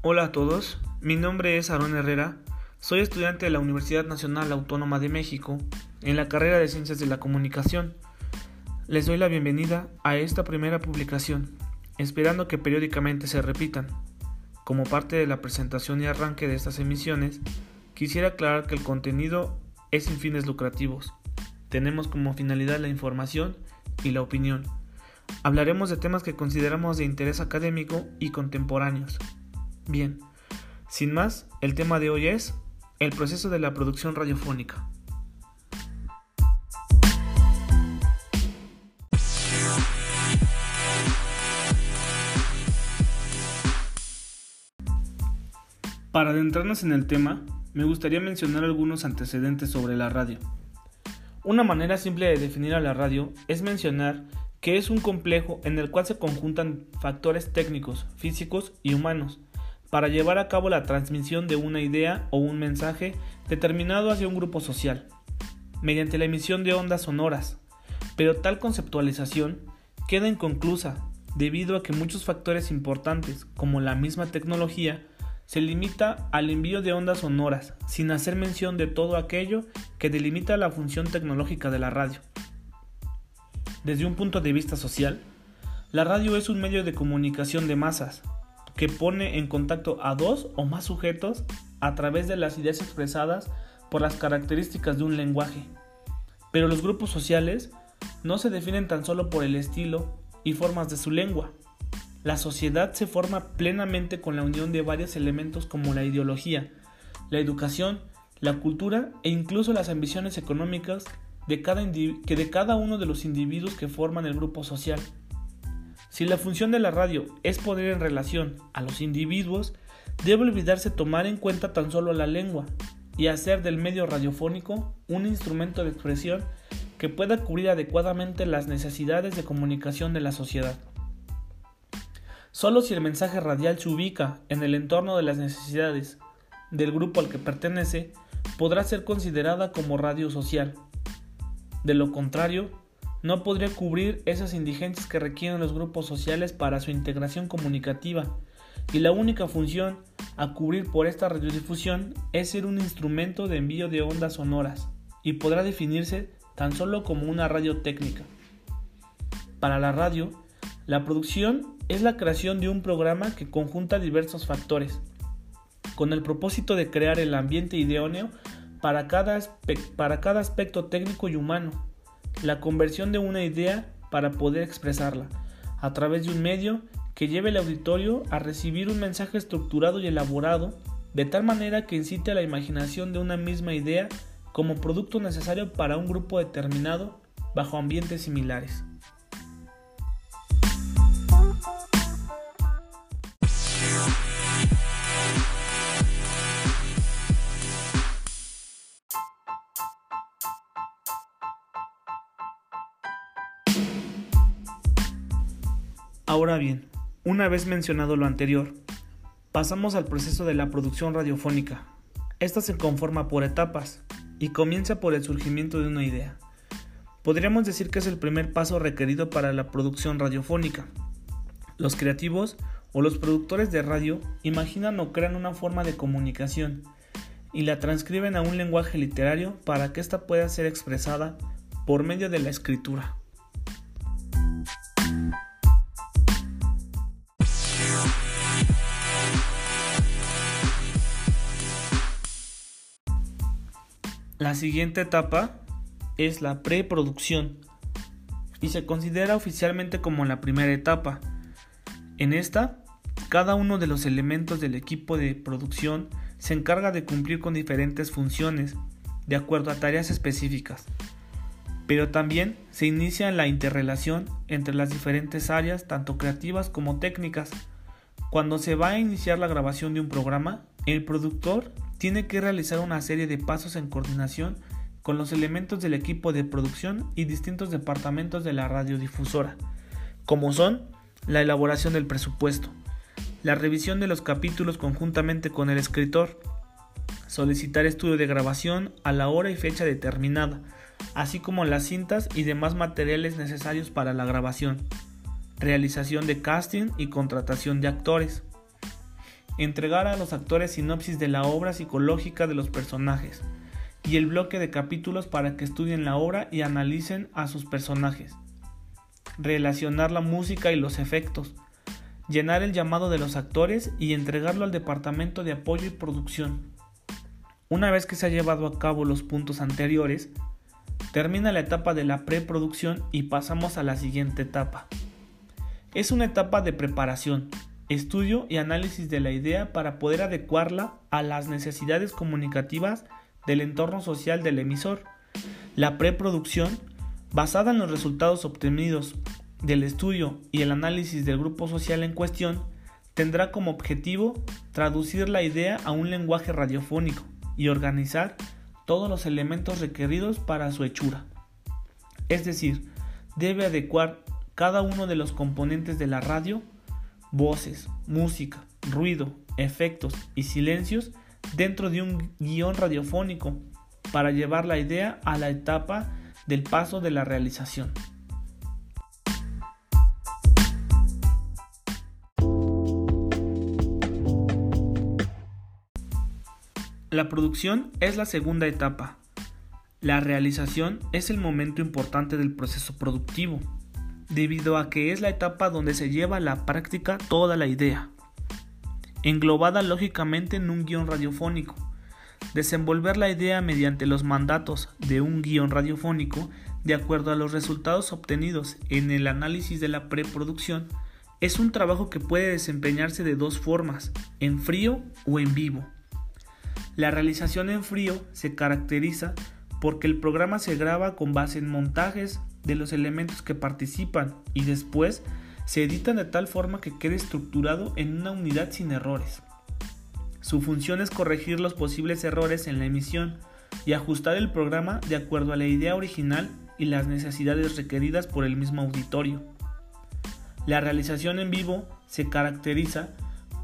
Hola a todos, mi nombre es Aaron Herrera, soy estudiante de la Universidad Nacional Autónoma de México en la carrera de Ciencias de la Comunicación. Les doy la bienvenida a esta primera publicación, esperando que periódicamente se repitan. Como parte de la presentación y arranque de estas emisiones, quisiera aclarar que el contenido es sin fines lucrativos. Tenemos como finalidad la información y la opinión. Hablaremos de temas que consideramos de interés académico y contemporáneos. Bien, sin más, el tema de hoy es el proceso de la producción radiofónica. Para adentrarnos en el tema, me gustaría mencionar algunos antecedentes sobre la radio. Una manera simple de definir a la radio es mencionar que es un complejo en el cual se conjuntan factores técnicos, físicos y humanos para llevar a cabo la transmisión de una idea o un mensaje determinado hacia un grupo social, mediante la emisión de ondas sonoras, pero tal conceptualización queda inconclusa debido a que muchos factores importantes, como la misma tecnología, se limita al envío de ondas sonoras, sin hacer mención de todo aquello que delimita la función tecnológica de la radio. Desde un punto de vista social, la radio es un medio de comunicación de masas, que pone en contacto a dos o más sujetos a través de las ideas expresadas por las características de un lenguaje. Pero los grupos sociales no se definen tan solo por el estilo y formas de su lengua, la sociedad se forma plenamente con la unión de varios elementos como la ideología, la educación, la cultura e incluso las ambiciones económicas de cada que de cada uno de los individuos que forman el grupo social. Si la función de la radio es poner en relación a los individuos, debe olvidarse tomar en cuenta tan solo la lengua y hacer del medio radiofónico un instrumento de expresión que pueda cubrir adecuadamente las necesidades de comunicación de la sociedad. Solo si el mensaje radial se ubica en el entorno de las necesidades del grupo al que pertenece, podrá ser considerada como radio social. De lo contrario, no podría cubrir esas indigencias que requieren los grupos sociales para su integración comunicativa, y la única función a cubrir por esta radiodifusión es ser un instrumento de envío de ondas sonoras, y podrá definirse tan solo como una radio técnica. Para la radio, la producción es la creación de un programa que conjunta diversos factores, con el propósito de crear el ambiente idóneo para cada, para cada aspecto técnico y humano, la conversión de una idea para poder expresarla, a través de un medio que lleve al auditorio a recibir un mensaje estructurado y elaborado, de tal manera que incite a la imaginación de una misma idea como producto necesario para un grupo determinado bajo ambientes similares. Ahora bien, una vez mencionado lo anterior, pasamos al proceso de la producción radiofónica. Esta se conforma por etapas y comienza por el surgimiento de una idea. Podríamos decir que es el primer paso requerido para la producción radiofónica. Los creativos o los productores de radio imaginan o crean una forma de comunicación y la transcriben a un lenguaje literario para que ésta pueda ser expresada por medio de la escritura. La siguiente etapa es la preproducción y se considera oficialmente como la primera etapa. En esta, cada uno de los elementos del equipo de producción se encarga de cumplir con diferentes funciones de acuerdo a tareas específicas. Pero también se inicia la interrelación entre las diferentes áreas, tanto creativas como técnicas. Cuando se va a iniciar la grabación de un programa, el productor tiene que realizar una serie de pasos en coordinación con los elementos del equipo de producción y distintos departamentos de la radiodifusora, como son la elaboración del presupuesto, la revisión de los capítulos conjuntamente con el escritor, solicitar estudio de grabación a la hora y fecha determinada, así como las cintas y demás materiales necesarios para la grabación, realización de casting y contratación de actores, entregar a los actores sinopsis de la obra psicológica de los personajes y el bloque de capítulos para que estudien la obra y analicen a sus personajes, relacionar la música y los efectos, llenar el llamado de los actores y entregarlo al departamento de apoyo y producción. Una vez que se ha llevado a cabo los puntos anteriores, termina la etapa de la preproducción y pasamos a la siguiente etapa. Es una etapa de preparación, estudio y análisis de la idea para poder adecuarla a las necesidades comunicativas del entorno social del emisor. La preproducción, basada en los resultados obtenidos del estudio y el análisis del grupo social en cuestión, tendrá como objetivo traducir la idea a un lenguaje radiofónico y organizar todos los elementos requeridos para su hechura. Es decir, debe adecuar cada uno de los componentes de la radio, voces, música, ruido, efectos y silencios dentro de un guion radiofónico para llevar la idea a la etapa del paso de la realización. La producción es la segunda etapa. La realización es el momento importante del proceso productivo, debido a que es la etapa donde se lleva a la práctica toda la idea englobada lógicamente en un guion radiofónico. Desenvolver la idea mediante los mandatos de un guion radiofónico de acuerdo a los resultados obtenidos en el análisis de la preproducción es un trabajo que puede desempeñarse de dos formas, en frío o en vivo. La realización en frío se caracteriza porque el programa se graba con base en montajes de los elementos que participan y después se editan de tal forma que quede estructurado en una unidad sin errores. Su función es corregir los posibles errores en la emisión y ajustar el programa de acuerdo a la idea original y las necesidades requeridas por el mismo auditorio. La realización en vivo se caracteriza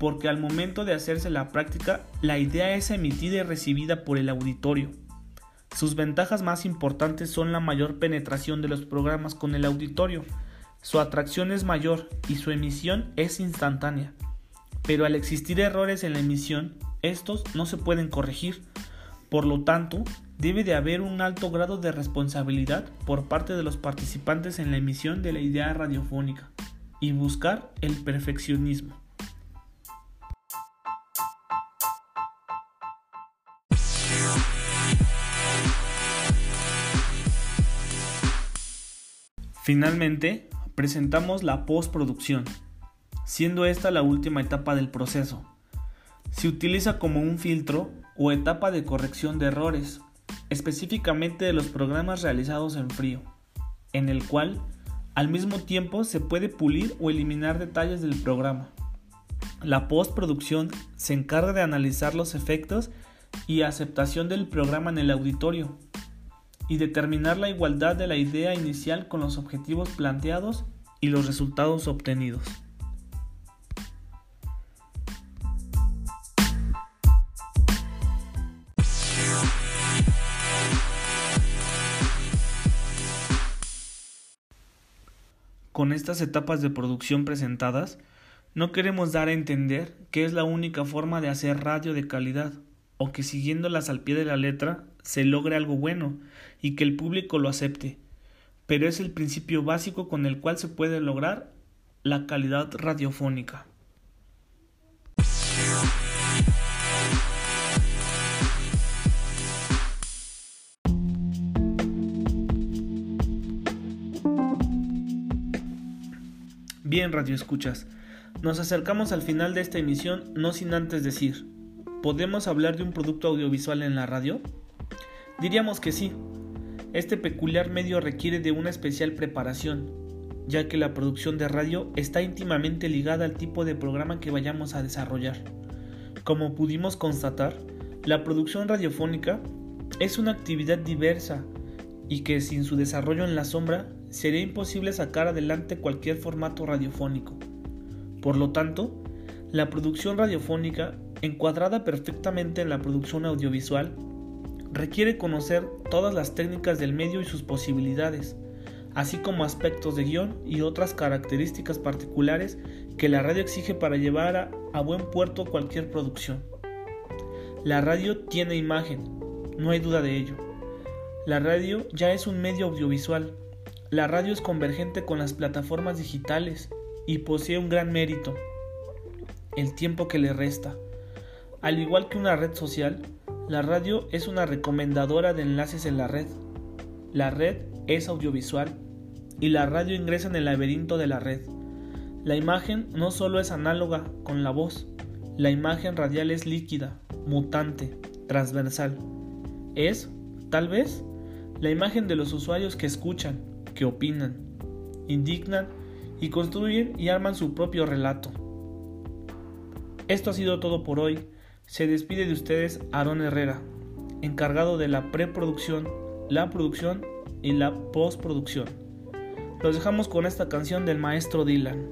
porque al momento de hacerse la práctica, la idea es emitida y recibida por el auditorio. Sus ventajas más importantes son la mayor penetración de los programas con el auditorio, su atracción es mayor y su emisión es instantánea. Pero al existir errores en la emisión, estos no se pueden corregir. Por lo tanto, debe de haber un alto grado de responsabilidad por parte de los participantes en la emisión de la idea radiofónica y buscar el perfeccionismo. Finalmente, presentamos la postproducción, siendo esta la última etapa del proceso. Se utiliza como un filtro o etapa de corrección de errores, específicamente de los programas realizados en frío, en el cual al mismo tiempo se puede pulir o eliminar detalles del programa. La postproducción se encarga de analizar los efectos y aceptación del programa en el auditorio, y determinar la igualdad de la idea inicial con los objetivos planteados y los resultados obtenidos. Con estas etapas de producción presentadas, no queremos dar a entender que es la única forma de hacer radio de calidad, o que siguiéndolas al pie de la letra se logre algo bueno y que el público lo acepte, pero es el principio básico con el cual se puede lograr la calidad radiofónica. Bien, Radio Escuchas, nos acercamos al final de esta emisión no sin antes decir, ¿podemos hablar de un producto audiovisual en la radio? Diríamos que sí. Este peculiar medio requiere de una especial preparación, ya que la producción de radio está íntimamente ligada al tipo de programa que vayamos a desarrollar. Como pudimos constatar, la producción radiofónica es una actividad diversa y que sin su desarrollo en la sombra sería imposible sacar adelante cualquier formato radiofónico. Por lo tanto, la producción radiofónica, encuadrada perfectamente en la producción audiovisual, requiere conocer todas las técnicas del medio y sus posibilidades, así como aspectos de guion y otras características particulares que la radio exige para llevar a, a buen puerto cualquier producción. La radio tiene imagen, no hay duda de ello. La radio ya es un medio audiovisual. La radio es convergente con las plataformas digitales y posee un gran mérito, el tiempo que le resta. Al igual que una red social, la radio es una recomendadora de enlaces en la red. La red es audiovisual y la radio ingresa en el laberinto de la red. La imagen no solo es análoga con la voz, la imagen radial es líquida, mutante, transversal. Es, tal vez, la imagen de los usuarios que escuchan, que opinan, indignan y construyen y arman su propio relato. Esto ha sido todo por hoy. Se despide de ustedes Aaron Herrera, encargado de la preproducción, la producción y la postproducción. Los dejamos con esta canción del maestro Dylan.